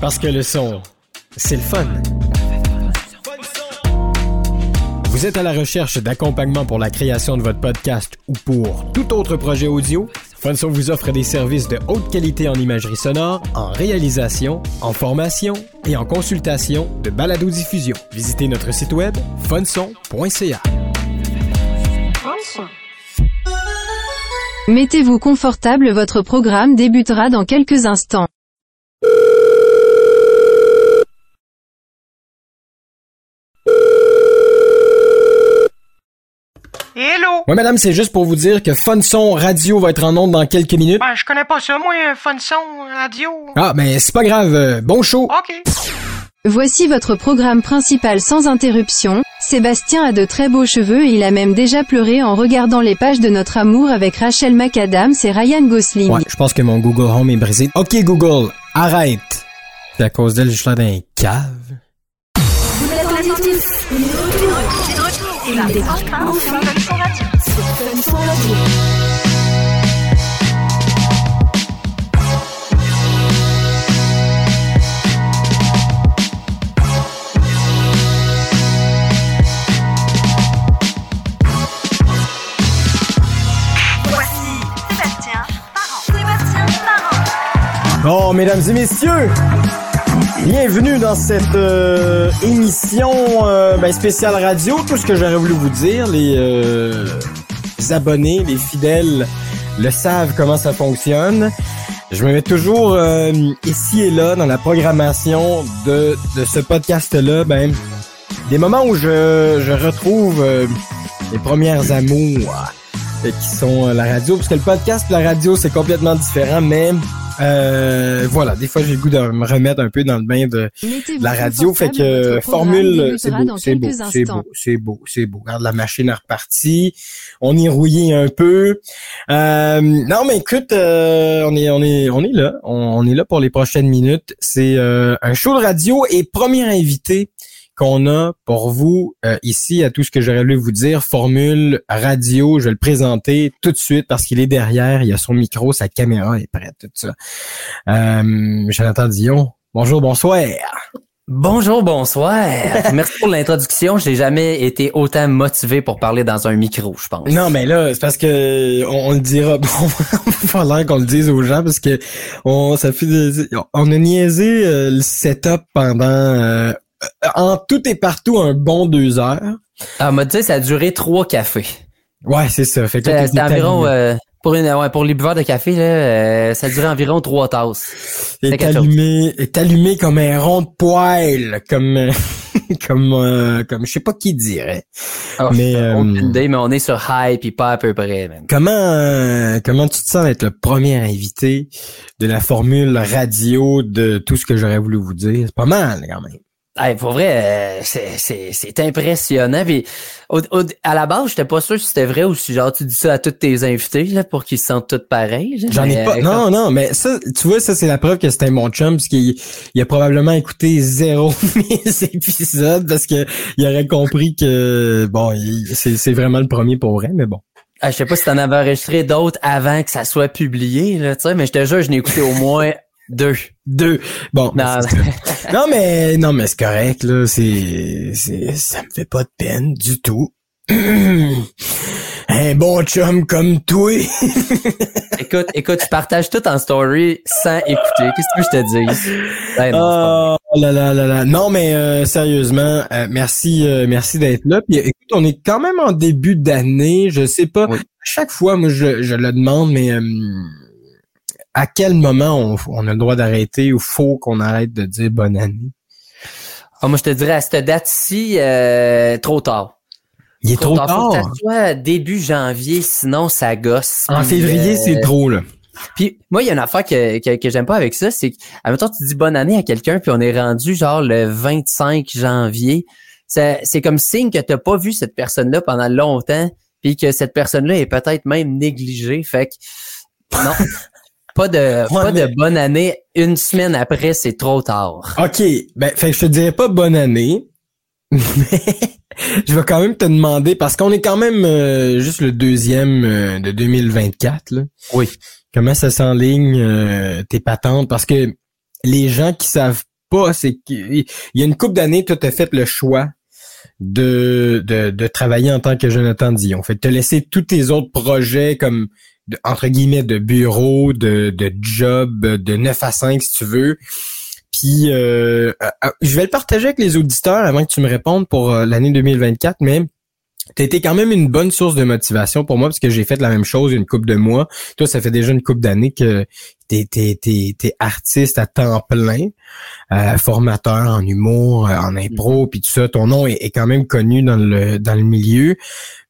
Parce que le son, c'est le fun. Vous êtes à la recherche d'accompagnement pour la création de votre podcast ou pour tout autre projet audio? Funson vous offre des services de haute qualité en imagerie sonore, en réalisation, en formation et en consultation de balado-diffusion. Visitez notre site web funson.ca. Mettez-vous confortable, votre programme débutera dans quelques instants. Hello! Oui, madame, c'est juste pour vous dire que Funson Radio va être en onde dans quelques minutes. Ben, je connais pas ça, moi, un fun son, radio. Ah, mais c'est pas grave. euh, Bon show! Ok. Voici votre programme principal sans interruption. Sébastien a de très beaux cheveux et il a même déjà pleuré en regardant les pages de notre amour avec Rachel McAdams et Ryan Gosling. Ouais, je pense que mon Google Home est brisé. Ok, Google, arrête! C'est à cause d'elle, je suis là dans un cave. Voici Parent. Bon, mesdames et messieurs, bienvenue dans cette euh, émission euh, ben, spéciale radio. Tout ce que j'aurais voulu vous dire, les, euh, abonnés, les fidèles le savent comment ça fonctionne. Je me mets toujours euh, ici et là dans la programmation de, de ce podcast-là, ben des moments où je, je retrouve euh, les premières amours euh, qui sont euh, la radio, parce que le podcast, la radio, c'est complètement différent, mais euh, voilà, des fois j'ai le goût de me remettre un peu dans le bain de la radio, fait que formule, c'est beau, c'est beau, c'est beau, c'est beau. Regarde, la machine est repartie, on est rouillé un peu. Euh, non, mais écoute, euh, on est, on est, on est là, on, on est là pour les prochaines minutes. C'est euh, un show de radio et premier invité qu'on a pour vous euh, ici à tout ce que j'aurais voulu vous dire. Formule radio, je vais le présenter tout de suite parce qu'il est derrière, il a son micro, sa caméra est prête, tout ça. Euh, Jonathan Dion, bonjour, bonsoir. Bonjour, bonsoir. Merci pour l'introduction. J'ai jamais été autant motivé pour parler dans un micro, je pense. Non, mais là, c'est parce que on, on le dira. On va l'air qu'on le dise aux gens parce que on ça fait des- on a niaisé euh, le setup pendant euh, en tout et partout un bon deux heures. Ah, m'a dit ça a duré trois cafés. Ouais, c'est ça. Fait t'es c'était environ euh, pour une ouais, pour les buveurs de café là, euh, ça a duré environ trois tasses. est c'est allumé, est allumé comme un rond de poêle, comme euh, comme euh, comme je sais pas qui dirait. Oh, Mais, euh, idée, mais on est sur hype puis pas à peu près. Comment euh, comment tu te sens d'être le premier invité de la formule radio de tout ce que j'aurais voulu vous dire? C'est pas mal quand même. Hey, pour vrai, euh, c'est c'est c'est impressionnant. Puis au, au- à la base, j'étais pas sûr si c'était vrai ou si genre tu dis ça à tous tes invités là pour qu'ils se sentent tous pareils. J'en ai pas. euh, Non, non, mais ça, tu vois, ça, c'est la preuve que c'était mon chum, parce qu'il il a probablement écouté zéro mes épisodes, parce que il aurait compris que, bon, il- c'est c'est vraiment le premier pour vrai, mais bon. Ah, je sais pas si t'en avais enregistré d'autres avant que ça soit publié, là, tu sais, mais je te jure, je n'ai écouté au moins deux. Deux. Bon. Non, mais ça. non, mais, non, mais c'est correct, là. C'est, c'est, ça me fait pas de peine du tout. Un bon chum comme toi. écoute, écoute, je partage tout en story sans écouter. Qu'est-ce que je te dis? Ben non. Oh là là là là. Non, mais euh, sérieusement, euh, merci euh, merci d'être là. Puis écoute, on est quand même en début d'année. Je sais pas. Oui. À chaque fois, moi, je, je le demande, mais euh, à quel moment on, on a le droit d'arrêter ou faut qu'on arrête de dire bonne année? Ah, moi, je te dirais, à cette date-ci, euh, trop tard. Il est trop, tard. que soit début janvier, sinon ça gosse. En février, euh, c'est trop, là. Puis moi, il y a une affaire que, que, que j'aime pas avec ça, c'est que, admettons, tu dis bonne année à quelqu'un, puis on est rendu genre le 25 janvier. C'est c'est comme signe que t'as pas vu cette personne-là pendant longtemps, puis que cette personne-là est peut-être même négligée. Fait que non, pas de pas mais- de bonne année. Une semaine après, c'est trop tard. OK. Ben, fait que je te dirais pas bonne année. Mais je vais quand même te demander, parce qu'on est quand même euh, juste le deuxième euh, de 2024, là. Oui. Comment ça s'enligne euh, tes patentes? Parce que les gens qui savent pas, c'est qu'il y a une couple d'années, toi, t'as fait le choix de, de, de travailler en tant que Jonathan Dion. Fait que t'as laissé tous tes autres projets comme de- entre guillemets de bureau, de, de job, de 9 à 5 si tu veux. Puis euh, euh, euh, je vais le partager avec les auditeurs avant que tu me répondes pour euh, l'année 2024, mais T'as été quand même une bonne source de motivation pour moi parce que j'ai fait la même chose une couple de mois. Toi, ça fait déjà une couple d'années que t'es, t'es, t'es, t'es artiste à temps plein, euh, formateur en humour, en impro, puis tout ça. Ton nom est, est quand même connu dans le dans le milieu,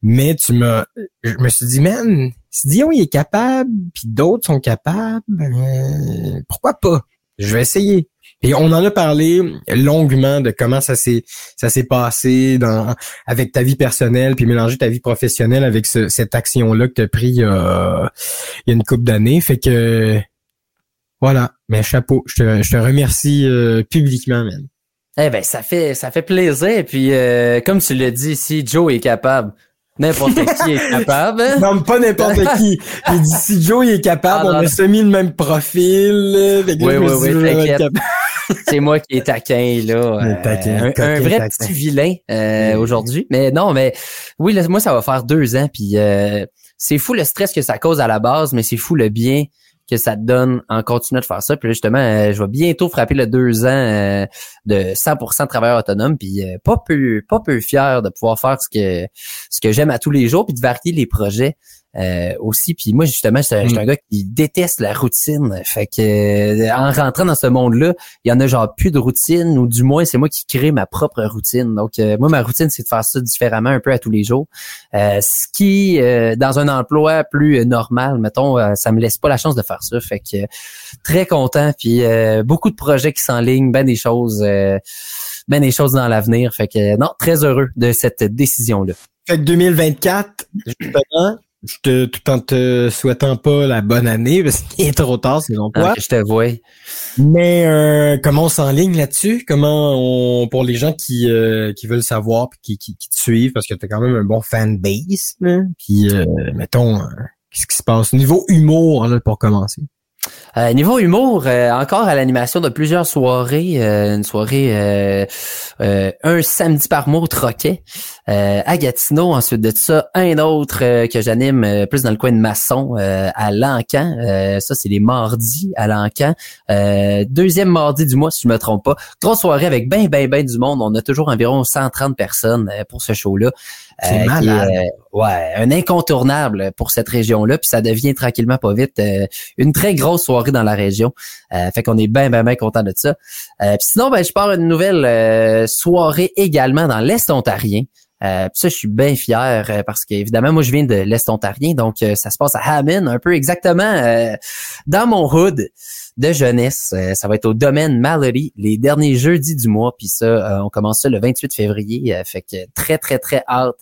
mais tu m'as, je me suis dit, man, si Dion il est capable, puis d'autres sont capables, euh, pourquoi pas? Je vais essayer. Et on en a parlé longuement de comment ça s'est ça s'est passé dans avec ta vie personnelle puis mélanger ta vie professionnelle avec ce- cette action là que tu as pris euh, il y a une couple d'années fait que voilà mais chapeau je te, je te remercie euh, publiquement man. Eh ben, ça fait, ça fait plaisir. Puis, comme tu l'as dit ici, Joe est capable. N'importe qui est capable. non mais pas n'importe qui il dit si Joe il est capable Ah, on non, a non. semi le même profil que Oui, oui, oui, t'inquiète. capable. C'est moi qui est taquin, là. Euh, taquin, un, vrai taquin. petit vilain euh, aujourd'hui. Mais non, mais oui, là, moi, ça va faire deux ans. Puis euh, c'est fou le stress que ça cause à la base, mais c'est fou le bien que ça te donne en continuant de faire ça. Puis là, justement, euh, je vais bientôt frapper le deux ans euh, de 100% de travailleur autonome. Puis euh, pas peu, pas peu fier de pouvoir faire ce que ce que j'aime à tous les jours, puis de varier les projets. Euh, aussi puis moi justement je suis je suis un gars qui déteste la routine fait que euh, en rentrant dans ce monde-là il y en a genre plus de routine ou du moins c'est moi qui crée ma propre routine. Donc euh, moi ma routine c'est de faire ça différemment un peu à tous les jours. Euh, ce qui euh, dans un emploi plus euh, normal mettons euh, ça me laisse pas la chance de faire ça. Fait que euh, très content puis euh, beaucoup de projets qui s'enlignent, ben des choses euh, ben des choses dans l'avenir. Fait que non, très heureux de cette décision là. Fait que 2024, justement, je te, tout en te souhaitant pas la bonne année, parce qu'il est trop tard, selon toi. je te vois. Mais euh, comment on s'enligne là-dessus? Comment on pour les gens qui, euh, qui veulent savoir puis qui, qui, qui te suivent, parce que tu as quand même un bon fanbase, là. Puis euh, mettons, euh, qu'est-ce qui se passe? Niveau humour, là, pour commencer. Euh, niveau humour, euh, encore à l'animation de plusieurs soirées, euh, une soirée euh, euh, un samedi par mois au Troquet, euh, à Gatineau, ensuite de ça, un autre euh, que j'anime euh, plus dans le coin de Masson, euh, à Lancan, Euh, ça c'est les mardis à Lancan, Euh, deuxième mardi du mois si je me trompe pas, grosse soirée avec ben ben ben du monde, on a toujours environ 130 personnes euh, pour ce show-là. C'est qui malade. est, ouais, un incontournable pour cette région-là, puis ça devient tranquillement pas vite euh, une très grosse soirée dans la région. Euh, fait qu'on est bien, bien, bien content de ça. Euh, puis sinon, ben, je pars une nouvelle euh, soirée également dans l'Est ontarien. Euh, puis ça, je suis bien fier euh, parce qu'évidemment, moi, je viens de l'Est ontarien, donc euh, ça se passe à Hammond, un peu exactement euh, dans mon hood de jeunesse. Euh, ça va être au domaine Mallory les derniers jeudis du mois. Puis ça, on commence ça le 28 février. fait que très, très, très hâte.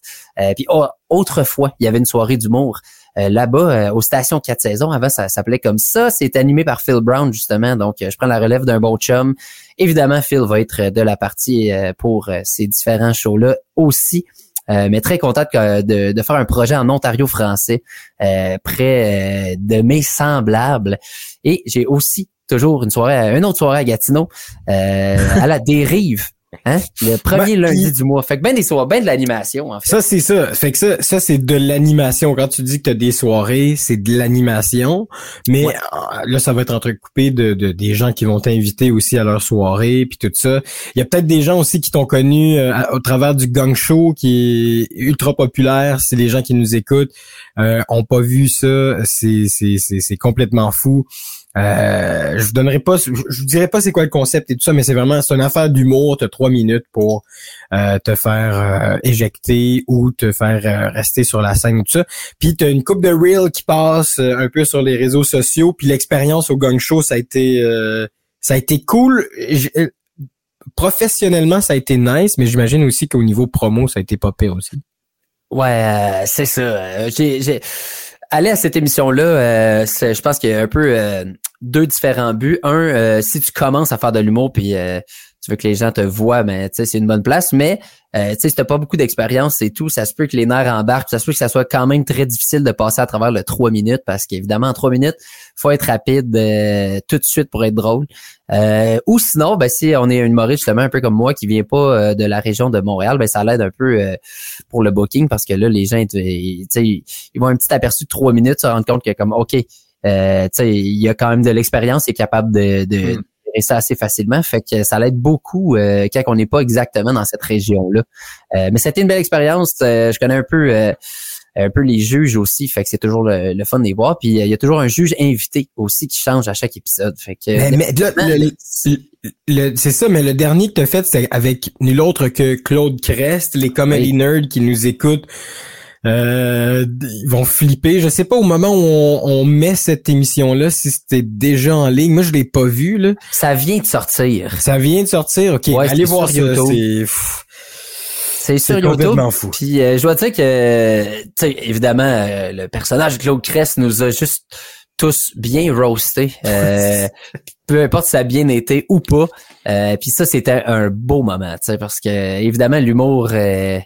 Puis oh, autrefois, il y avait une soirée d'humour là-bas euh, aux stations 4 saisons. Avant, ça s'appelait comme ça. C'est animé par Phil Brown, justement. Donc, euh, je prends la relève d'un bon chum. Évidemment, Phil va être euh, de la partie euh, pour euh, ces différents shows-là aussi. Euh, mais très content de, faire un projet en Ontario français euh, près euh, de mes semblables. Et j'ai aussi toujours une soirée, une autre soirée à Gatineau, euh, à la dérive. Hein? Le premier Ben, lundi puis- du mois. Fait que ben des soirées, ben de l'animation, en fait. Ça, c'est ça. Fait que ça, ça c'est de l'animation. Quand tu dis que tu as des soirées, c'est de l'animation. Mais Ouais. euh, là, ça va être entrecoupé de, de des gens qui vont t'inviter aussi à leur soirée, puis tout ça. Il y a peut-être des gens aussi qui t'ont connu euh, au travers du gang show qui est ultra populaire. Si les gens qui nous écoutent euh, ont pas vu ça, c'est c'est c'est c'est complètement fou. Euh, je vous donnerai pas, je, vous dirai pas c'est quoi le concept et tout ça, mais c'est vraiment c'est une affaire d'humour. T'as trois minutes pour euh, te faire euh, éjecter ou te faire euh, rester sur la scène ou tout ça. Puis t'as une coupe de reels qui passe euh, un peu sur les réseaux sociaux. Puis l'expérience au gang show, ça a été ça a été cool. Professionnellement, ça a été nice, mais j'imagine aussi qu'au niveau promo, ça a été pas pire aussi. Ouais, c'est ça. J'ai, j'ai... Aller à cette émission-là, euh, je pense qu'il y a un peu euh, deux différents buts. Un, euh, si tu commences à faire de l'humour puis euh, tu veux que les gens te voient, mais tu sais, c'est une bonne place. Mais euh, tu sais, pas beaucoup d'expérience et tout, ça se peut que les nerfs embarquent, ça se peut que ça soit quand même très difficile de passer à travers le trois minutes parce qu'évidemment, en trois minutes, faut être rapide euh, tout de suite pour être drôle. Euh, ou sinon, ben, si on est un humoriste justement un peu comme moi qui vient pas euh, de la région de Montréal, ben ça l'aide un peu pour le booking parce que là, les gens, ils, tu sais, ils vont un petit aperçu de trois minutes, se rendre compte que comme OK, euh, tu sais, il a quand même de l'expérience, il est capable de, de Mm. gérer ça assez facilement. Fait que ça l'aide beaucoup euh, quand on n'est pas exactement dans cette région-là. Euh, mais c'était une belle expérience. Euh, je connais un peu euh, un peu les juges aussi, fait que c'est toujours le, le fun de les voir. Puis il y a toujours un juge invité aussi qui change à chaque épisode. Fait que Mais, mais là, le- le- c'est ça, mais le dernier que t'as fait, c'est avec nul autre que Claude Crest, les comedy Oui. nerds qui nous écoutent. Euh, ils vont flipper. Je sais pas au moment où on, on met cette émission-là si c'était déjà en ligne. Moi, je l'ai pas vu. Là. ça vient de sortir. Ça vient de sortir? Ok, Ouais, allez voir ça. C'est sur YouTube. fou. Puis euh, je dois dire que, tu sais, évidemment, euh, le personnage de Claude Crest nous a juste tous bien roasté. Euh, peu importe si ça a bien été ou pas. Euh, puis ça, c'était un beau moment, tu sais, parce que évidemment, l'humour, euh,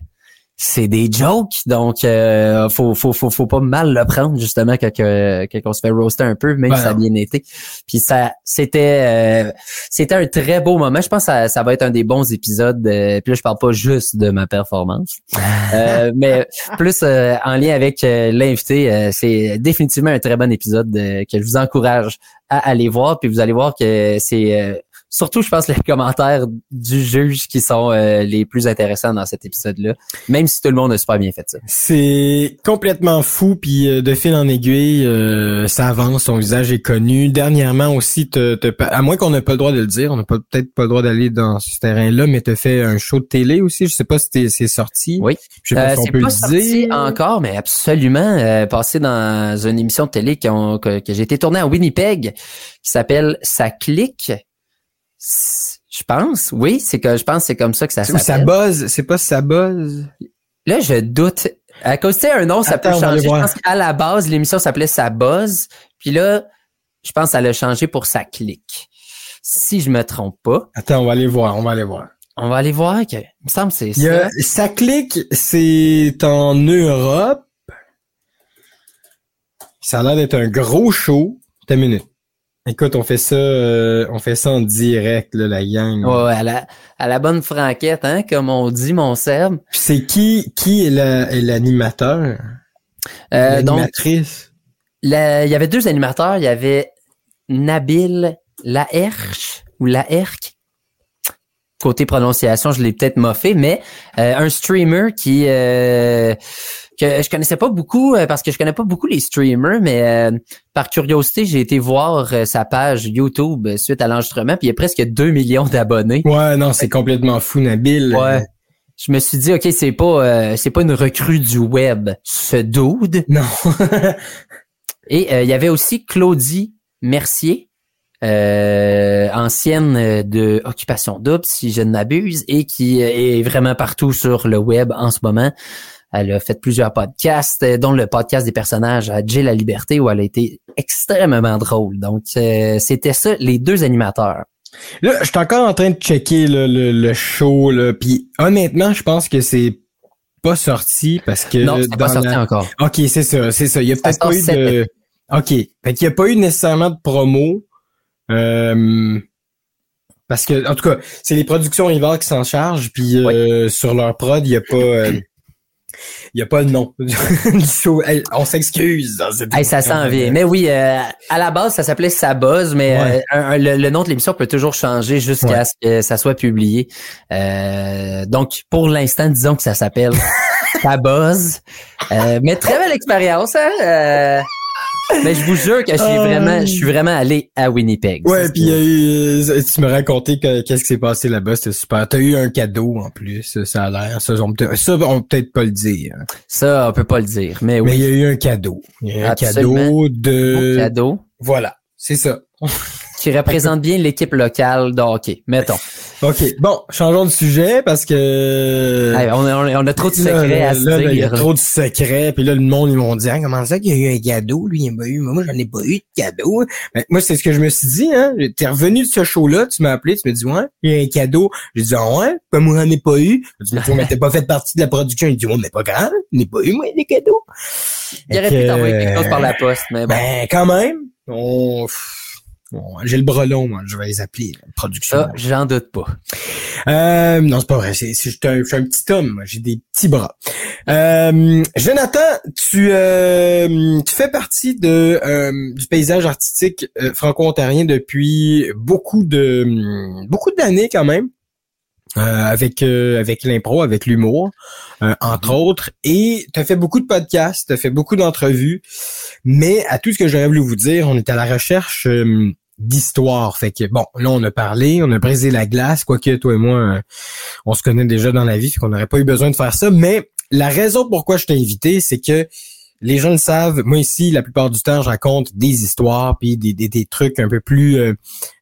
c'est des jokes, donc euh, faut, faut, faut, faut pas mal le prendre justement quand, que- quand on se fait roaster un peu, même Ben si ça a non. bien été. Puis ça, c'était, euh, c'était un très beau moment. Je pense que ça, ça va être un des bons épisodes. euh, puis là, je parle pas juste de ma performance, euh, mais plus euh, en lien avec l'invité. euh, c'est définitivement un très bon épisode euh, que je vous encourage à aller voir. Puis vous allez voir que c'est euh, surtout, je pense, les commentaires du juge qui sont euh, les plus intéressants dans cet épisode-là. Même si tout le monde a super bien fait ça. C'est complètement fou, puis euh, de fil en aiguille, euh, ça avance, son visage est connu. Dernièrement aussi, te, te- à moins qu'on n'ait pas le droit de le dire, on n'a pas- peut-être pas le droit d'aller dans ce terrain-là, mais t'as fait un show de télé aussi, je sais pas si t'es- c'est sorti. Oui. Je sais pas si on c'est peut pas le sorti dire. encore, mais absolument. Euh, passé dans une émission de télé que j'ai été tourné à Winnipeg, qui s'appelle Ça clique. Je pense, oui, c'est que je pense que c'est comme ça que ça Ou ça s'appelle. buzz, c'est pas ça buzz? Là, je doute. À cause un nom, ça Attends, peut changer. Je voir. pense qu'à la base, l'émission s'appelait Ça buzz. Puis là, je pense que ça l'a changé pour Ça clique. Si je me trompe pas, Attends, on va aller voir, on va aller voir. on va aller voir que, il me semble que c'est ça. ça clique, c'est en Europe. Ça a l'air d'être un gros show. T'as une minute. Écoute, on fait ça, euh, on fait ça en direct, là, la gang. Ouais, à la, à la bonne franquette, hein, comme on dit, mon Seb. Puis C'est qui, qui est la- est l'animateur? Euh, L'animatrice? La- il y avait deux animateurs. Il y avait Nabil Laherche ou Laherque. Côté prononciation, je l'ai peut-être moffé, mais euh, un streamer qui euh, que je connaissais pas beaucoup euh, parce que je connais pas beaucoup les streamers, mais euh, par curiosité, j'ai été voir euh, sa page YouTube suite à l'enregistrement, puis il y a presque 2 millions d'abonnés. Ouais, non, c'est complètement fou, Nabil. Ouais. Je me suis dit, OK, c'est pas euh, c'est pas une recrue du web, ce dude. Non. Et euh, il y avait aussi Claudie Mercier, euh, ancienne euh, de Occupation Double, si je ne m'abuse, et qui euh, est vraiment partout sur le web en ce moment. Elle a fait plusieurs podcasts, euh, dont le podcast des personnages à Jay la Liberté, où elle a été extrêmement drôle. Donc, euh, c'était ça, les deux animateurs. Là, je suis encore en train de checker là, le, le show, là. Puis honnêtement, je pense que c'est pas sorti parce que non, c'est pas sorti la- encore. OK, c'est ça, c'est ça. Il y a peut-être pas eu de. OK. Fait qu'il n'y a pas eu nécessairement de promo. Euh, Parce que, en tout cas, c'est les productions rivales qui s'en chargent, puis euh, sur leur prod, il n'y a pas. euh, Il a pas le nom du show. Hey, on s'excuse. Hey, ça s'en vient. Mais oui, euh, à la base, ça s'appelait Ça Buzz, mais Ouais. euh, un- un- le, le nom de l'émission peut toujours changer jusqu'à Ouais. ce que ça soit publié. Euh, donc, pour l'instant, disons que ça s'appelle Ça Buzz. Mais très belle expérience, hein? Mais je vous jure que je suis Ah. vraiment, je suis vraiment allé à Winnipeg. Ouais, puis il y a eu, euh, tu me racontais que- qu'est-ce qui s'est passé là-bas, c'était super. T'as eu un cadeau en plus, ça a l'air. Ça, on peut- ça, on peut peut-être pas le dire. Ça, on peut pas le dire. Mais Mais il oui, y a eu un cadeau. Il y a eu un cadeau de. cadeau Voilà, c'est ça. qui représente bien l'équipe locale de hockey, mettons. OK. Bon, changeons de sujet parce que... Hey, on, a, on a trop de secrets là, à se là, là, il y a trop de secrets. Puis là, le monde, ils m'ont dit, Ah, comment ça qu'il y a eu un cadeau? Lui, il m'a eu. Moi, j'en ai pas eu de cadeau. Ben, moi, c'est ce que je me suis dit. Hein. T'es revenu de ce show-là, tu m'as appelé, tu m'as dit, ouais, il y a un cadeau. J'ai dit, ah ouais, comme moi, j'en ai pas eu. Tu m'as dit, mais t'as pas fait partie de la production. Il dit, ouais, mais pas grave, j'en ai pas eu, moi, des cadeaux. Il aurait pu t'envoyer quelque chose par la poste, mais bon. Ben, quand même. On... Bon, j'ai le bras long, moi. Je vais les appeler, production. Ça, j'en doute pas. Euh, non, c'est pas vrai. C'est, c'est- je suis un, petit homme. moi. J'ai des petits bras. Euh, Jonathan, tu, euh, tu fais partie de euh, du paysage artistique franco-ontarien depuis beaucoup de beaucoup d'années quand même. euh, avec euh, avec l'impro, avec l'humour, euh, entre autres, et tu as fait beaucoup de podcasts, tu as fait beaucoup d'entrevues, mais à tout ce que j'aurais voulu vous dire, on est à la recherche d'histoire. Fait que bon, là on a parlé, on a brisé la glace, quoique toi et moi, euh, on se connaît déjà dans la vie, fait qu'on n'aurait pas eu besoin de faire ça. Mais la raison pourquoi je t'ai invité, c'est que les gens le savent. Moi ici, la plupart du temps, je raconte des histoires puis des, des, trucs un peu plus euh,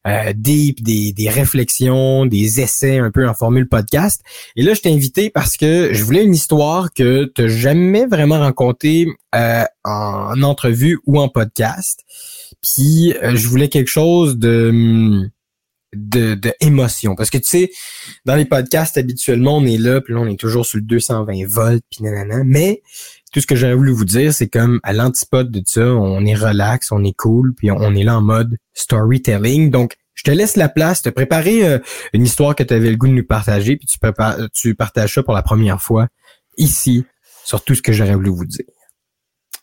euh, deep, des, des réflexions, des essais un peu en formule podcast. Et là, je t'ai invité parce que je voulais une histoire que tu jamais vraiment rencontrée euh, en entrevue ou en podcast. Puis euh, je voulais quelque chose de hum, de, de parce que tu sais dans les podcasts habituellement on est là puis là on est toujours sur le 220 volts puis nanana. Mais tout ce que j'aurais voulu vous dire c'est comme à l'antipode de ça on est relax on est cool puis on est là en mode storytelling. Donc je te laisse la place te préparer euh, une histoire que tu avais le goût de nous partager puis tu prépares tu partages ça pour la première fois ici sur tout ce que j'aurais voulu vous dire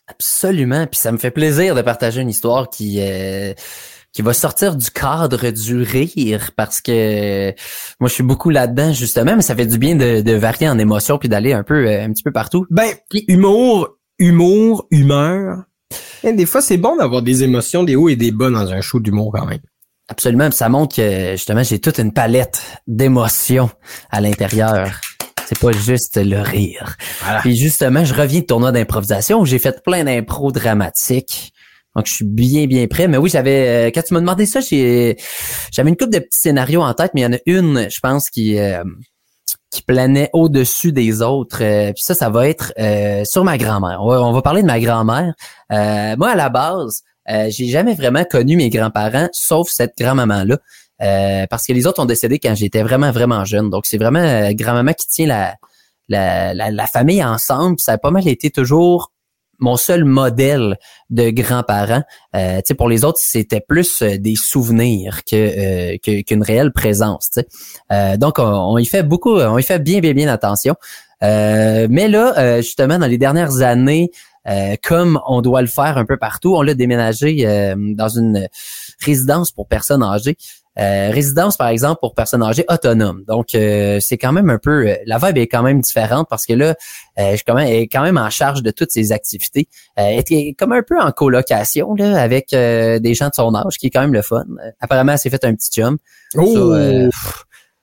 Absolument. Puis ça me fait plaisir de partager une histoire qui euh, qui va sortir du cadre du rire parce que moi je suis beaucoup là-dedans justement, mais ça fait du bien de, de varier en émotions puis d'aller un peu euh, un petit peu partout. Ben, humour, humour, humeur. Et des fois, c'est bon d'avoir des émotions, des hauts et des bas dans un show d'humour quand même. Absolument. Puis ça montre que justement j'ai toute une palette d'émotions à l'intérieur. C'est pas juste le rire. Voilà. Puis justement, je reviens de tournoi d'improvisation où j'ai fait plein d'impro dramatiques. Donc je suis bien bien prêt. Mais oui, j'avais euh, quand tu m'as demandé ça, j'ai j'avais une couple de petits scénarios en tête, mais il y en a une, je pense, qui euh, qui planait au-dessus des autres. Euh, puis ça, ça va être euh, sur ma grand-mère. On va, on va parler de ma grand-mère. Euh, moi, à la base, euh, j'ai jamais vraiment connu mes grands-parents, sauf cette grand-maman-là. Euh, parce que les autres ont décédé quand j'étais vraiment, vraiment jeune. Donc, c'est vraiment euh, grand-maman qui tient la, la, la, famille ensemble. Ça a pas mal été toujours mon seul modèle de grands-parents. Euh, pour les autres, c'était plus euh, des souvenirs que euh, que- qu'une réelle présence. Euh, donc, on, on y fait beaucoup, on y fait bien, bien, bien attention. Mais là, justement, dans les dernières années, comme on doit le faire un peu partout, on l'a déménagé dans une résidence pour personnes âgées. Euh, résidence, par exemple, pour personnes âgées autonomes. Donc, euh, c'est quand même un peu... euh, la vibe est quand même différente parce que là, euh, je suis quand même, elle est quand même en charge de toutes ces activités. Euh, elle est comme un peu en colocation là, avec euh, des gens de son âge, qui est quand même le fun. Apparemment, elle s'est fait un petit chum. Oh!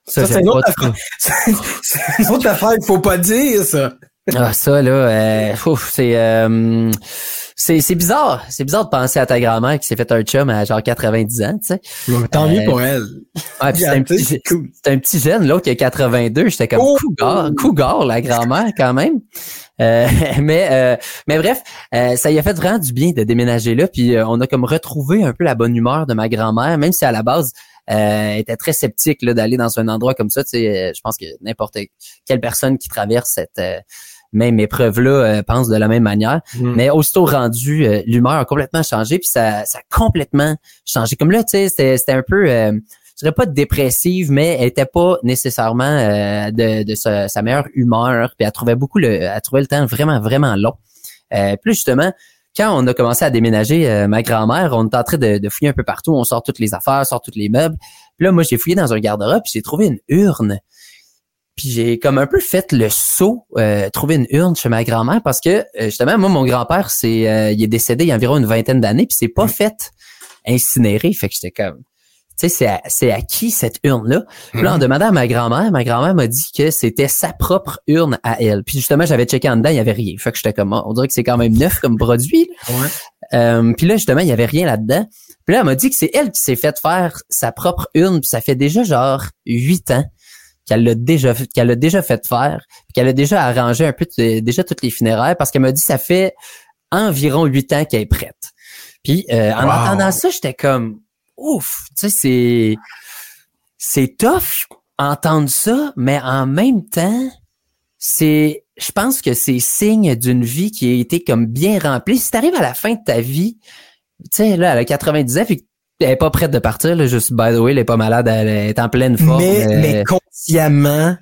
Ça, Ça, c'est j'aime une autre pas trop. c'est une autre affaire qu'il faut pas dire, ça. Ah, ça, là, euh, c'est... euh, c'est c'est bizarre. C'est bizarre de penser à ta grand-mère qui s'est fait un chum à genre 90 ans, tu sais. Tant mieux Euh, pour elle. Ouais, c'est un, petit, C'est cool. c'est un petit jeune, l'autre qui a 82. J'étais comme Oh! cougar, cougar, la grand-mère, quand même. Euh, mais euh, mais bref, euh, ça y a fait vraiment du bien de déménager là. Puis euh, on a comme retrouvé un peu la bonne humeur de ma grand-mère, même si à la base, elle était très sceptique là, d'aller dans un endroit comme ça. Tu sais, je pense que n'importe quelle personne qui traverse cette euh, même épreuve-là euh, pense de la même manière. Mm. Mais aussitôt rendu, euh, l'humeur a complètement changé, puis ça, ça a complètement changé. Comme là, tu sais, c'était un peu, euh, je dirais pas dépressive, mais elle était pas nécessairement euh, de, de sa, sa meilleure humeur. Puis elle trouvait beaucoup le, elle trouvait le temps vraiment vraiment long. Euh, là, justement, quand on a commencé à déménager, euh, ma grand-mère, on est en train de, de fouiller un peu partout. On sort toutes les affaires, sort tous les meubles. Puis là, moi, j'ai fouillé dans un garde-robe, puis j'ai trouvé une urne. Puis j'ai comme un peu fait le saut, euh, trouver une urne chez ma grand-mère parce que euh, justement, moi, mon grand-père, c'est, euh, il est décédé il y a environ une vingtaine d'années, puis c'est pas fait incinérer. Fait que j'étais comme, tu sais, c'est à, c'est à qui cette urne-là? Puis là, en demandant à ma grand-mère, ma grand-mère m'a dit que c'était sa propre urne à elle. Puis justement, j'avais checké en dedans, il y avait rien. Fait que j'étais comme, on dirait que c'est quand même neuf comme produit. là. Ouais. Euh, puis là, justement, il y avait rien là-dedans. Puis là, elle m'a dit que c'est elle qui s'est fait faire sa propre urne, puis ça fait déjà genre huit ans qu'elle l'a déjà qu'elle a déjà fait faire, qu'elle a déjà arrangé un peu déjà toutes les funérailles parce qu'elle m'a dit ça fait environ huit ans qu'elle est prête. Puis euh, en Wow. entendant ça, j'étais comme ouf, tu sais c'est c'est tough entendre ça, mais en même temps, c'est je pense que c'est signe d'une vie qui a été comme bien remplie. Si t'arrives à la fin de ta vie, tu sais là, elle a 90 ans, puis elle est pas prête de partir, là, juste by the way, elle est pas malade, elle est en pleine forme. mais, euh, mais consciemment,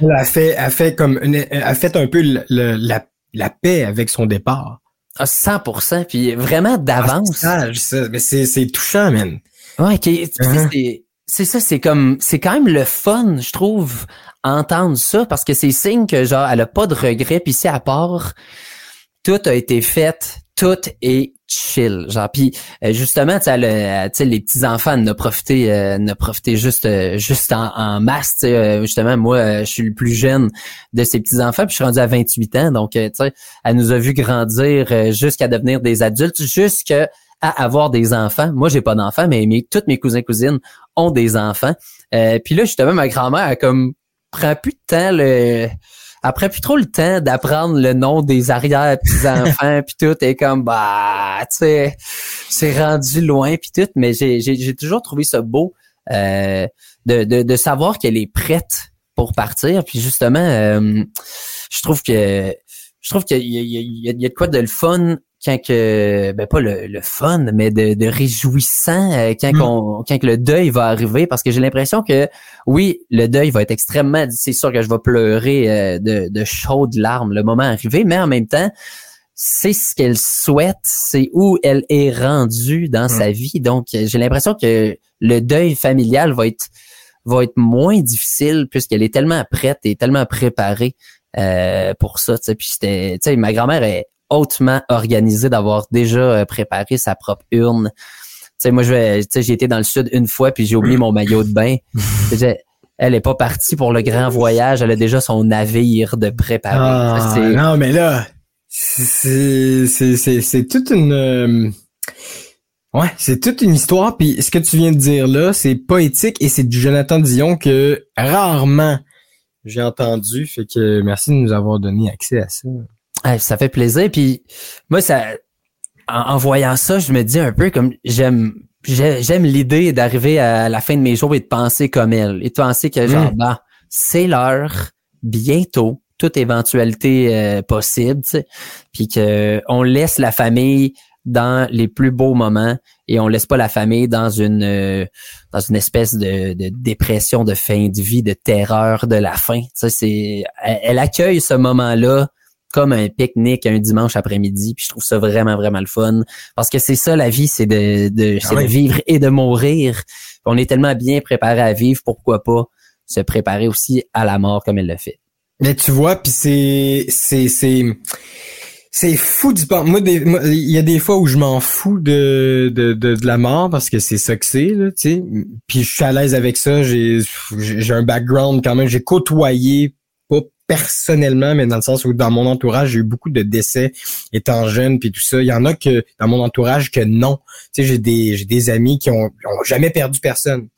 elle a fait, elle a fait comme, une- elle a fait un peu le- le- la, la paix avec son départ. à 100%, puis vraiment d'avance. Ah, c'est sage, ça. Mais c'est, c'est touchant, man. Ouais, sais, Uh-huh. c'est c'est ça, c'est comme c'est quand même le fun, je trouve, entendre ça parce que c'est signe que genre elle a pas de regrets puis si à part tout a été fait, tout est chill, genre puis euh, justement tu a- tu sais les petits enfants ne profité euh, ne profité juste euh, juste en, en masse, euh, justement moi euh, je suis le plus jeune de ces petits enfants puis je suis rendu à 28 ans donc euh, tu sais elle nous a vu grandir euh, jusqu'à devenir des adultes jusqu'à avoir des enfants. Moi, j'ai pas d'enfants, mais mes, toutes mes cousins cousines ont des enfants. Euh, puis là, justement, ma grand-mère, elle comme prend plus de temps le prend plus trop le temps d'apprendre le nom des arrière petits enfants puis tout est comme bah tu sais c'est rendu loin puis tout mais j'ai j'ai j'ai toujours trouvé ça beau euh, de, de de savoir qu'elle est prête pour partir puis justement euh, je trouve que je trouve qu'il y a, il y, a, il y a- de quoi de le fun quand que ben pas le, le fun mais de, de réjouissant euh, quand Mm. qu'on quand que le deuil va arriver parce que j'ai l'impression que oui le deuil va être extrêmement c'est sûr que je vais pleurer euh, de, de chaudes larmes le moment arrivé mais en même temps c'est ce qu'elle souhaite c'est où elle est rendue dans Mm. sa vie donc j'ai l'impression que le deuil familial va être va être moins difficile puisqu'elle est tellement prête et tellement préparée euh, pour ça. tu sais. Puis c'était, tu sais, ma grand-mère est hautement organisée d'avoir déjà euh, préparé sa propre urne. Tu sais, moi, je vais, tu sais, j'ai été dans le sud une fois puis j'ai oublié mon maillot de bain. Elle est pas partie pour le grand voyage, elle a déjà son navire de préparer. Ah, non, mais là, c'est, c'est, c'est, c'est toute une, euh, ouais, c'est toute une histoire. Puis ce que tu viens de dire là, c'est poétique et c'est du Jonathan Dion que rarement j'ai entendu. Fait que merci de nous avoir donné accès à ça. Ouais, ça fait plaisir. Puis moi, ça, en, en voyant ça, je me dis un peu comme j'aime, j'ai- j'aime l'idée d'arriver à la fin de mes jours et de penser comme elle, et de penser que genre, Mm. bah, c'est l'heure, bientôt, toute éventualité euh, possible, tu sais, puis que on laisse la famille dans les plus beaux moments et on laisse pas la famille dans une euh, dans une espèce de, de dépression de fin de vie, de terreur de la fin. Sais, c'est elle, elle accueille ce moment-là comme un pique-nique un dimanche après-midi, puis je trouve ça vraiment vraiment le fun parce que c'est ça la vie, c'est de, de c'est Ah oui. de vivre et de mourir. On est tellement bien préparé à vivre, pourquoi pas se préparer aussi à la mort comme elle le fait. Mais tu vois, puis c'est c'est c'est c'est fou du pas. Moi, il y a des fois où je m'en fous de, de, de, la mort parce que c'est ça que c'est, là, tu sais. Puis je suis à l'aise avec ça. J'ai j'ai j'ai un background quand même. J'ai côtoyé, pas personnellement, mais dans le sens où dans mon entourage, j'ai eu beaucoup de décès étant jeune, puis tout ça. Il y en a que dans mon entourage que non. Tu sais, j'ai des j'ai des amis qui ont, ont jamais perdu personne.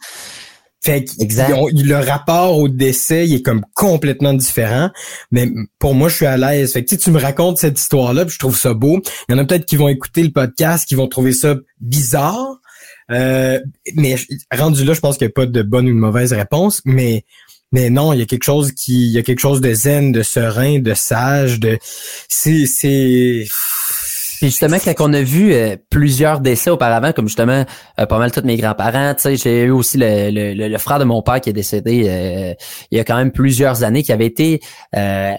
Fait que ont- le rapport au décès, il est comme complètement différent. Mais pour moi, je suis à l'aise. Fait que tu sais, tu me racontes cette histoire-là, puis je trouve ça beau. Il y en a peut-être qui vont écouter le podcast, qui vont trouver ça bizarre. Euh, mais rendu là, je pense qu'il n'y a pas de bonne ou de mauvaise réponse. Mais mais non, il y a quelque chose qui, il y a quelque chose de zen, de serein, de sage, de c'est c'est Puis justement, quand on a vu euh, plusieurs décès auparavant, comme justement euh, pas mal tous mes grands-parents, tu sais, j'ai eu aussi le, le, le- le frère de mon père qui est décédé euh, il y a quand même plusieurs années, qui avait été euh,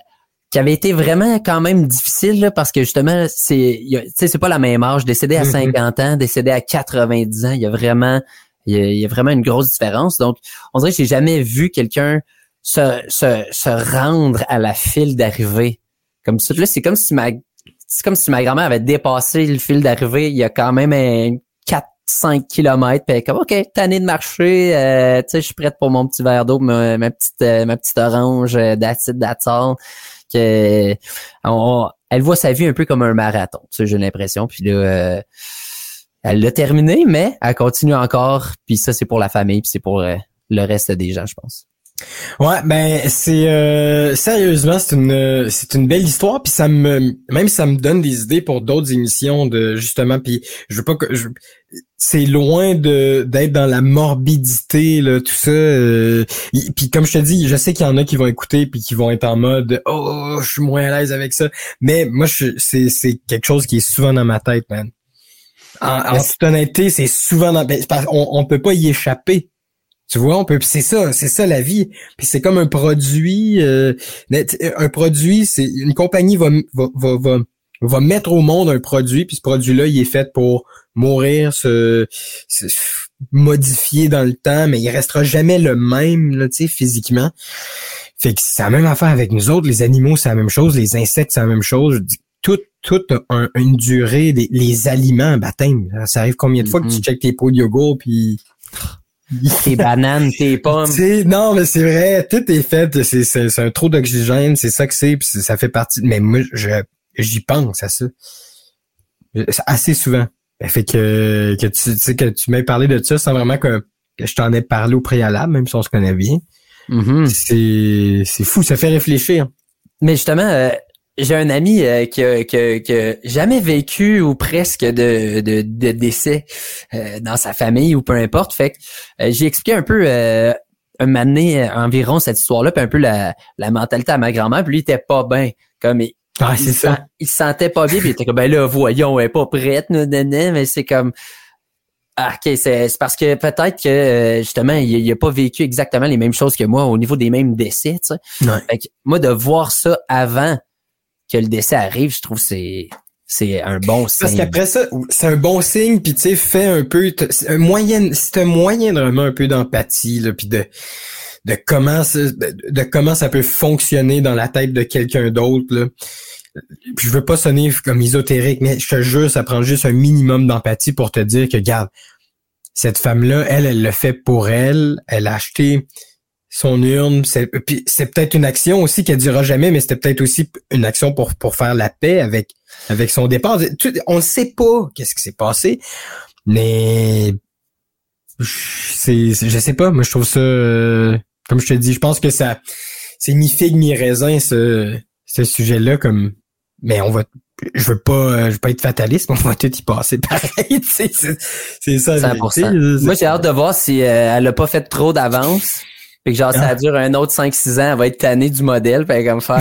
qui avait été vraiment quand même difficile là, parce que justement, c'est c'est pas la même âge, décédé à Mhm. 50 ans, décédé à 90 ans, il y a vraiment il y a, il y a vraiment une grosse différence. Donc, on dirait que j'ai jamais vu quelqu'un se, se, se rendre à la file d'arrivée comme ça. Là, c'est comme si ma c'est comme si ma grand-mère avait dépassé le fil d'arrivée il y a quand même un 4-5 kilomètres. Puis comme, OK, tanné de marcher, euh, tu sais, je suis prête pour mon petit verre d'eau, ma, petite euh, ma petite orange euh, d'acide d'attard. Que, on- elle voit sa vie un peu comme un marathon, tu sais, j'ai l'impression. Puis là, euh, elle l'a terminé, mais elle continue encore. Puis ça, c'est pour la famille, puis c'est pour euh, le reste des gens, je pense. Ouais, ben c'est euh, sérieusement c'est une c'est une belle histoire puis ça me même ça me donne des idées pour d'autres émissions de justement puis je veux pas que je, c'est loin de d'être dans la morbidité là tout ça euh, y- puis comme je te dis je sais qu'il y en a qui vont écouter puis qui vont être en mode oh je suis moins à l'aise avec ça mais moi je c'est c'est quelque chose qui est souvent dans ma tête man. En, toute honnêteté c'est souvent dans ben, on on peut pas y échapper tu vois, on peut. C'est ça, c'est ça la vie. Puis c'est comme un produit. euh, un produit, c'est une compagnie va, va, va, va, va mettre au monde un produit, puis ce produit-là, il est fait pour mourir, se, se modifier dans le temps, mais il restera jamais le même, là, tu sais, physiquement. Fait que c'est la même affaire avec nous autres. Les animaux, c'est la même chose. Les insectes, c'est la même chose. Je dis, Tout, tout un- une durée. des- les aliments, baptême. Ça arrive combien de fois que tu Mhm. checkes tes pots de yogourt, puis Tes bananes, tes pommes. non, mais c'est vrai, tout est fait, c'est un trop d'oxygène, c'est ça que c'est, puis ça fait partie. Mais moi, je j'y pense à ça assez souvent. Ben, fait que que tu, tu sais que tu m'aies parlé de ça sans vraiment que, que je t'en ai parlé au préalable, même si on se connaît bien. Mhm. C'est c'est fou, ça fait réfléchir. Mais justement, euh, j'ai un ami euh, qui, a, qui, a, qui a jamais vécu ou presque de, de, de décès euh, dans sa famille ou peu importe. Fait que euh, j'ai expliqué un peu euh, un donné, euh, environ cette histoire-là, puis un peu la, la mentalité à ma grand-mère. Puis lui, il était pas bien. Comme il, Ah, il ça. sent- il se sentait pas bien, puis il était comme ben là, voyons, elle est pas prête, nan, nan, nan. mais c'est comme ah, ok, c'est c'est parce que peut-être que euh, justement, il, il a pas vécu exactement les mêmes choses que moi au niveau des mêmes décès, tu sais. Ouais. Fait que moi, de voir ça avant que le décès arrive, je trouve c'est c'est un bon signe. Parce qu'après ça, c'est un bon signe, puis tu sais, fais un peu, c'est un moyen, c'est un moyennement un peu d'empathie, là, puis de de comment ça, de, de comment ça peut fonctionner dans la tête de quelqu'un d'autre, là. Puis je veux pas sonner comme ésotérique, mais je te jure, ça prend juste un minimum d'empathie pour te dire que, regarde, cette femme-là, elle, elle le fait pour elle, elle a acheté son urne, c'est puis c'est peut-être une action aussi qu'elle dira jamais, mais c'était peut-être aussi une action pour pour faire la paix avec avec son départ. On ne sait pas qu'est-ce qui s'est passé, mais c'est, je sais pas. Moi, je trouve ça, euh, comme je te dis, je pense que ça, c'est mi figue mi raisin ce ce sujet-là. Comme, mais on va, je veux pas, euh, je veux pas être fataliste, mais on va tout y passer pareil. c'est, c'est ça. la 100%. vérité, là, Moi, j'ai hâte de voir si euh, elle a pas fait trop d'avance. Que genre, ça Ah. dure un autre 5-6 ans, elle va être tannée du modèle, puis elle va comme faire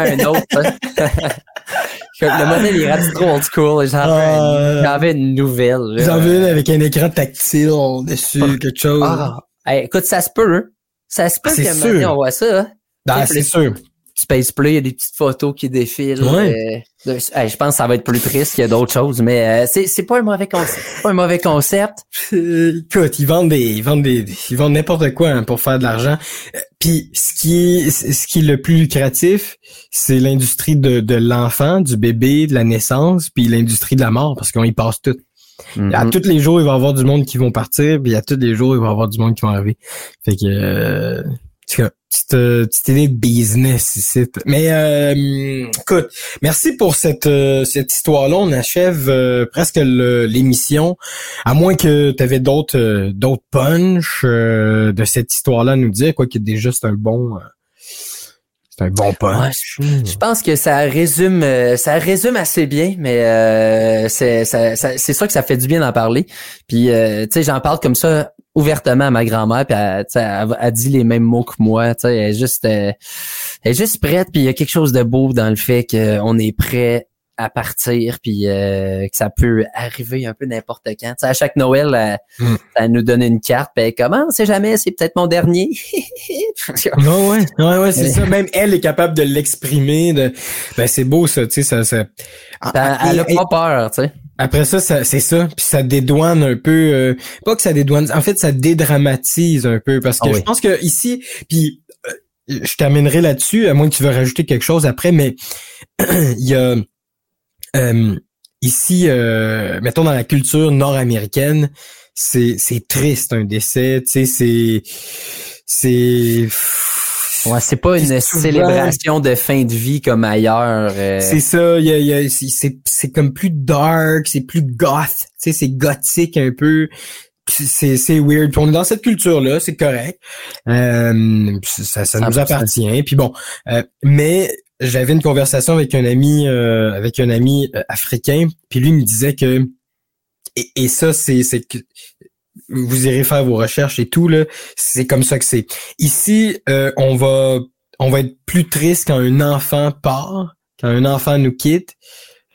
un autre. hein. Le modèle il est trop old school. J'en veux, Ah. une- j'en veux une nouvelle. J'en veux une avec un écran tactile dessus, quelque chose. Ah. Écoute, ça se peut. hein. Ça se peut Ah, qu'à sûr. on voit ça. hein. Ben, c'est c'est Space Play, il y a des petites photos qui défilent. Ouais. euh, je pense que ça va être plus triste qu'il y a d'autres choses, mais euh, c'est, c'est pas un mauvais concept. Pas un mauvais concept. Écoute, ils vendent des, ils vendent des, ils vendent n'importe quoi hein, pour faire de l'argent. Euh, Puis ce qui est, ce qui est le plus lucratif, c'est l'industrie de, de l'enfant, du bébé, de la naissance, puis l'industrie de la mort, parce qu'on y passe tout. À Mhm. tous les jours, il va y avoir du monde qui vont partir, puis à tous les jours, il va y avoir du monde qui vont arriver. Fait que, petite, petite idée de business ici. Mais euh, écoute, merci pour cette euh, cette histoire-là. On achève euh, presque l'émission, à moins que tu avais d'autres euh, d'autres punch euh, de cette histoire-là à nous dire, quoi déjà c'est un bon euh, c'est un bon punch. Je pense que ça résume, ça résume assez bien, mais c'est, ça- ça- sûr que ça fait du bien d'en parler. Puis, tu sais, j'en parle comme ça ouvertement à ma grand-mère, puis elle, elle, elle dit les mêmes mots que moi. Tu sais, elle est juste, euh, elle est juste prête. Puis il y a quelque chose de beau dans le fait qu'on est prêt à partir, puis euh, que ça peut arriver un peu n'importe quand. Tu sais, à chaque Noël, elle, Mm. elle nous donne une carte, puis elle, comment, on sait jamais, c'est peut-être mon dernier. Non, ouais, ouais, ouais, c'est ça. Même elle est capable de l'exprimer. De... Ben c'est beau ça, tu sais, ça, ça... elle, elle a pas peur, tu sais. Après ça, ça c'est ça. Puis ça dédouane un peu. euh, pas que ça dédouane. En fait, ça dédramatise un peu parce que Ah je oui. pense que ici, puis euh, je terminerai là-dessus, à moins que tu veux rajouter quelque chose après, mais il y a euh, ici, euh, mettons dans la culture nord-américaine, c'est c'est triste un décès. Tu sais, c'est c'est Ouais, c'est pas une souvent- célébration de fin de vie comme ailleurs. euh, C'est ça, il y a, il y a- c'est- comme plus dark, c'est plus goth, tu sais, c'est gothique un peu. c'est c'est weird. Puis on est dans cette culture là, c'est correct. Euh, ça ça nous 100%. appartient. Puis bon, euh, mais j'avais une conversation avec un ami euh, avec un ami euh, africain, puis lui me disait que et, et ça c'est c'est que vous irez faire vos recherches et tout là, c'est comme ça que c'est. Ici, euh, on va on va être plus triste quand un enfant part, quand un enfant nous quitte.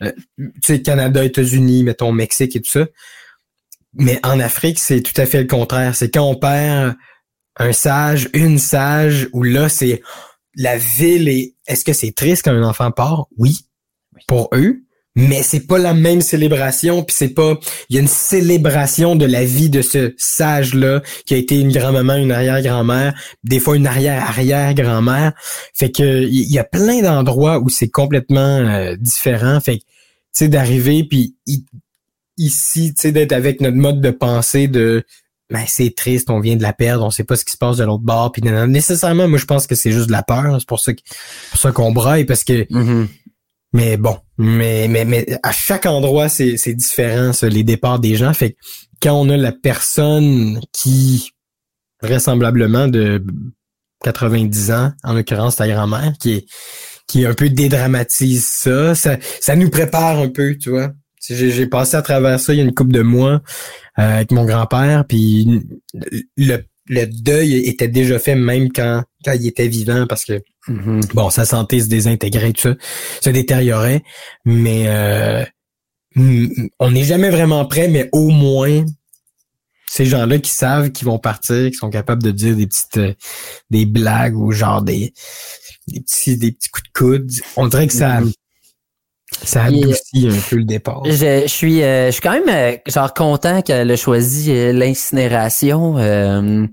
Euh, tu sais, Canada, États-Unis, mettons Mexique et tout ça. Mais en Afrique, c'est tout à fait le contraire. C'est quand on perd un sage, une sage, où là, c'est la ville est. Est-ce que c'est triste quand un enfant part? Oui. Pour eux. Mais c'est pas la même célébration, puis c'est pas. Il y a une célébration de la vie de ce sage-là, qui a été une grand-maman, une arrière-grand-mère, des fois une arrière-arrière-grand-mère. Fait que il y a plein d'endroits où c'est complètement euh, différent. Fait tu sais, d'arriver, puis ici, tu sais, d'être avec notre mode de pensée de ben c'est triste, on vient de la perdre, on sait pas ce qui se passe de l'autre bord, puis nécessairement, moi je pense que c'est juste de la peur, c'est pour ça que pour ça qu'on braille parce que Mhm. Mais bon, mais mais mais à chaque endroit c'est c'est différent ça, les départs des gens, fait que quand on a la personne qui vraisemblablement de 90 ans, en l'occurrence ta grand-mère qui qui un peu dédramatise ça, ça ça nous prépare un peu, tu vois. J'ai j'ai passé à travers ça il y a une couple de mois euh, avec mon grand-père, puis le, le deuil était déjà fait même quand, quand il était vivant parce que Mhm. bon, sa santé se désintégrait, tout ça, se détériorait, mais euh, mm, on n'est jamais vraiment prêt, mais au moins ces gens-là qui savent qu'ils vont partir, qui sont capables de dire des petites euh, des blagues ou genre des des petits des petits coups de coude, on dirait que ça Mhm. ça Et- adoucit un peu le départ. Je, je suis, euh, je suis quand même euh, genre content qu'elle ait choisi euh, l'incinération. euh,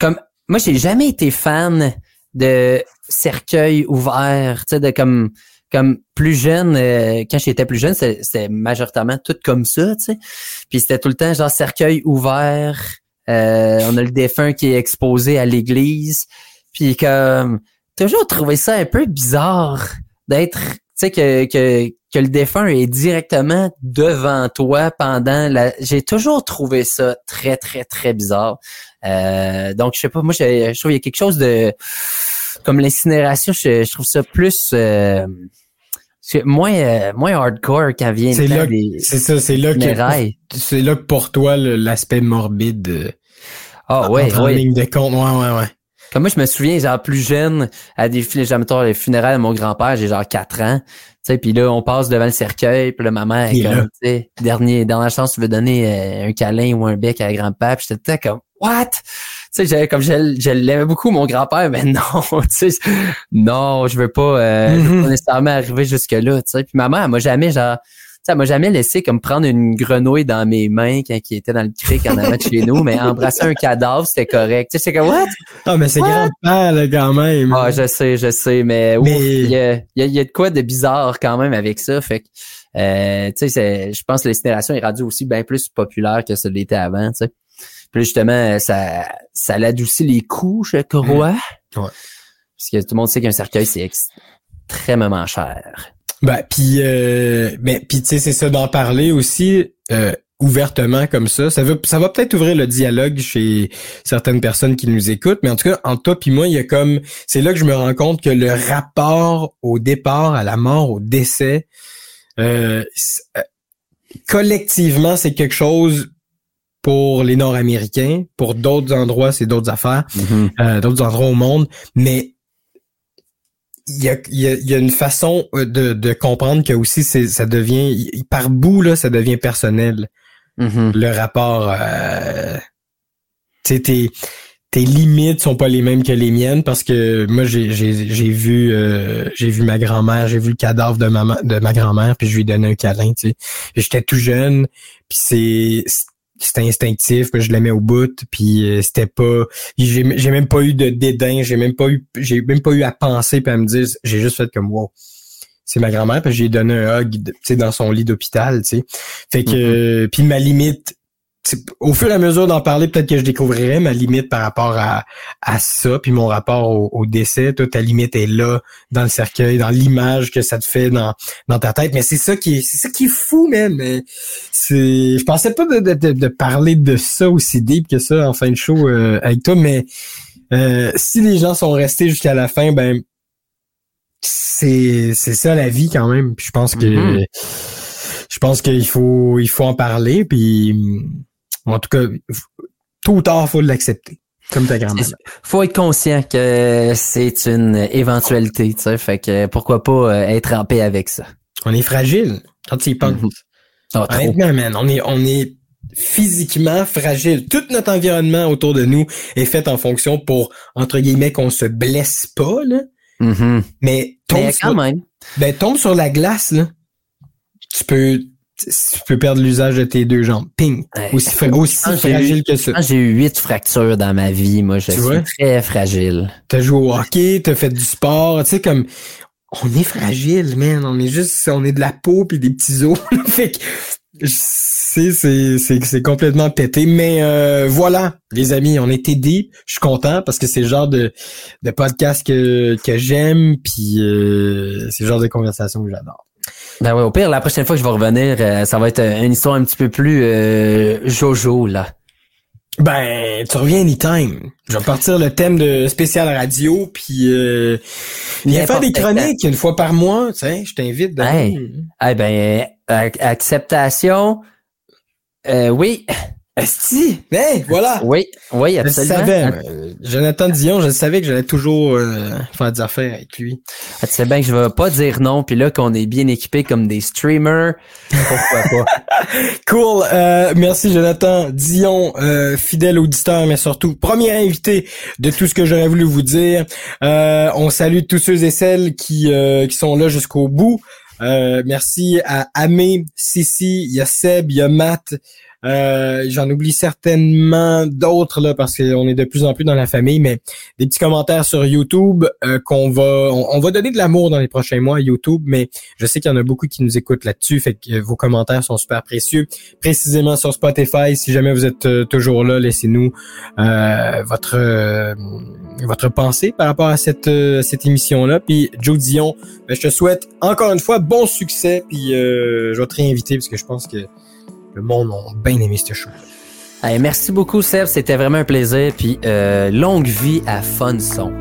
comme moi, j'ai jamais été fan de cercueil ouvert, tu sais, de comme comme plus jeune, euh, quand j'étais plus jeune, c'était majoritairement tout comme ça, tu sais. Puis c'était tout le temps genre cercueil ouvert. euh, on a le défunt qui est exposé à l'église. Puis comme toujours trouvé ça un peu bizarre d'être, tu sais, que, que, que le défunt est directement devant toi pendant la... J'ai toujours trouvé ça très, très, très bizarre. Euh, donc, je sais pas, moi, je, je trouve qu'il y a quelque chose de... Comme l'incinération, je, je trouve ça plus... euh, moins, euh, moins hardcore quand vient C'est là, des c'est ça, c'est là que c'est là que pour toi l'aspect morbide euh, Ah ouais, en ouais. ligne de compte. Ouais, ouais, ouais. Comme moi, je me souviens, genre, plus jeune, à des filets, jamais les funérailles de mon grand-père, j'ai genre 4 ans. Tu sais, puis là, on passe devant le cercueil, puis là, maman, est comme, tu sais, dernier, dernière chance, tu veux donner euh, un câlin ou un bec à grand-père, puis j'étais comme, what? Tu sais, j'avais comme, je, je l'aimais beaucoup, mon grand-père, mais non, tu sais, non, je veux pas, euh, je veux Mhm. pas nécessairement arriver jusque-là, tu sais. Puis maman, elle m'a jamais, genre, elle m'a jamais laissé comme prendre une grenouille dans mes mains quand il était dans le cric en avant de chez nous, mais embrasser un cadavre, c'était correct. Tu sais, c'est comme, what? Ah, mais c'est grand-père, là, quand même. Ah, je sais, je sais, mais, ouf, Mais- il y, a, il y a- il y a de quoi de bizarre quand même avec ça. Fait que, euh, tu sais, je pense que l'incinération est rendue aussi bien plus populaire que ce l'était avant, tu sais. Puis justement, ça, ça l'adoucit les coûts, je crois. Mm. Ouais. Parce que tout le monde sait qu'un cercueil, c'est extrêmement cher. Ben, puis, euh, ben, puis tu sais, c'est ça d'en parler aussi euh, ouvertement comme ça. Ça va, ça va peut-être ouvrir le dialogue chez certaines personnes qui nous écoutent, mais en tout cas, entre toi puis moi, il y a comme, c'est là que je me rends compte que le rapport au départ, à la mort, au décès, euh, euh, collectivement, c'est quelque chose pour les Nord-Américains. Pour d'autres endroits, c'est d'autres affaires. euh, d'autres endroits au monde, mais il y a, y a- y a une façon euh, de, de comprendre que aussi ça devient par bout là ça devient personnel Mhm. le rapport euh, tu sais tes tes limites sont pas les mêmes que les miennes parce que moi j'ai vu euh, j'ai vu ma grand-mère j'ai vu le cadavre de ma de ma grand-mère puis je lui ai donné un câlin tu sais j'étais tout jeune puis c'est c'était instinctif je l'aimais au bout puis euh, c'était pas j'ai j'ai même pas eu de dédain j'ai même pas eu j'ai même pas eu à penser puis à me dire j'ai juste fait comme wow c'est ma grand-mère puis j'ai donné un hug tu sais dans son lit d'hôpital tu sais. Fait que euh, puis ma limite au fur et à mesure d'en parler, peut-être que je découvrirai ma limite par rapport à, à ça, puis mon rapport au, au décès. Toi, ta limite est là, dans le cercueil, dans l'image que ça te fait dans, dans ta tête. Mais c'est ça qui est, c'est ça qui est fou. Mais c'est, je pensais pas de, de, de, parler de ça aussi deep que ça en fin de show euh, avec toi, mais euh, si les gens sont restés jusqu'à la fin, ben c'est c'est ça la vie quand même. Puis je pense que Mhm. je pense qu'il faut il faut en parler. Puis en tout cas, tôt ou tard, faut l'accepter. Comme ta grand-mère. Faut être conscient que c'est une éventualité, tu sais. Fait que pourquoi pas euh, être en paix avec ça. On est fragile quand tu y penses. Ah, trop. Honnêtement, man, on est on est physiquement fragile. Tout notre environnement autour de nous est fait en fonction pour entre guillemets qu'on se blesse pas là. Mhm. Mais tombe Mais sur, quand même. ben, tombe sur la glace là. Tu peux tu peux perdre l'usage de tes deux jambes. Ping. Ouais. Aussi, fra- aussi Quand j'ai fragile eu- que ça. Quand j'ai eu huit fractures dans ma vie, moi, je Tu suis très fragile. T'as joué au hockey, t'as fait du sport, tu sais comme on est fragile, man. On est juste, on est de la peau puis des petits os. fait que c'est c'est complètement pété. Mais euh, voilà, les amis, on était deep. Je suis content parce que c'est le genre de de podcast que que j'aime puis euh, c'est le genre de conversation que j'adore. Ben ouais, au pire, la prochaine fois que je vais revenir, euh, ça va être euh, une histoire un petit peu plus euh, jojo, là. Ben, tu reviens anytime. Je vais partir le thème de spécial radio, puis euh, viens faire des chroniques une fois par mois, tu sais, je t'invite. Hey. Eh ben, ac- acceptation. Euh, oui, Esti, hey, voilà. oui, oui, Je le absolument. savais. euh, Jonathan Dion, je savais que j'allais toujours euh, faire des affaires avec lui. Ah, tu sais bien que je vais pas dire non, puis là qu'on est bien équipé comme des streamers, pourquoi pas? Cool. Euh, merci Jonathan Dion, euh, fidèle auditeur, mais surtout premier invité de tout ce que j'aurais voulu vous dire. Euh, on salue tous ceux et celles qui, euh, qui sont là jusqu'au bout. Euh, merci à Amé, Sissi, il y a Seb, il y a Matt. Euh, J'en oublie certainement d'autres là parce qu'on est de plus en plus dans la famille, mais des petits commentaires sur YouTube euh, qu'on va on, va donner de l'amour dans les prochains mois à YouTube, mais je sais qu'il y en a beaucoup qui nous écoutent là-dessus, fait que vos commentaires sont super précieux. Précisément sur Spotify, si jamais vous êtes euh, toujours là, laissez-nous euh, votre euh, votre pensée par rapport à cette cette émission-là. Puis Joe Dion, ben, je te souhaite encore une fois bon succès. Puis je vais te réinviter parce que je pense que le monde a bien aimé ce show. Allez, merci beaucoup, Seb, c'était vraiment un plaisir, puis euh, longue vie à Fun Son.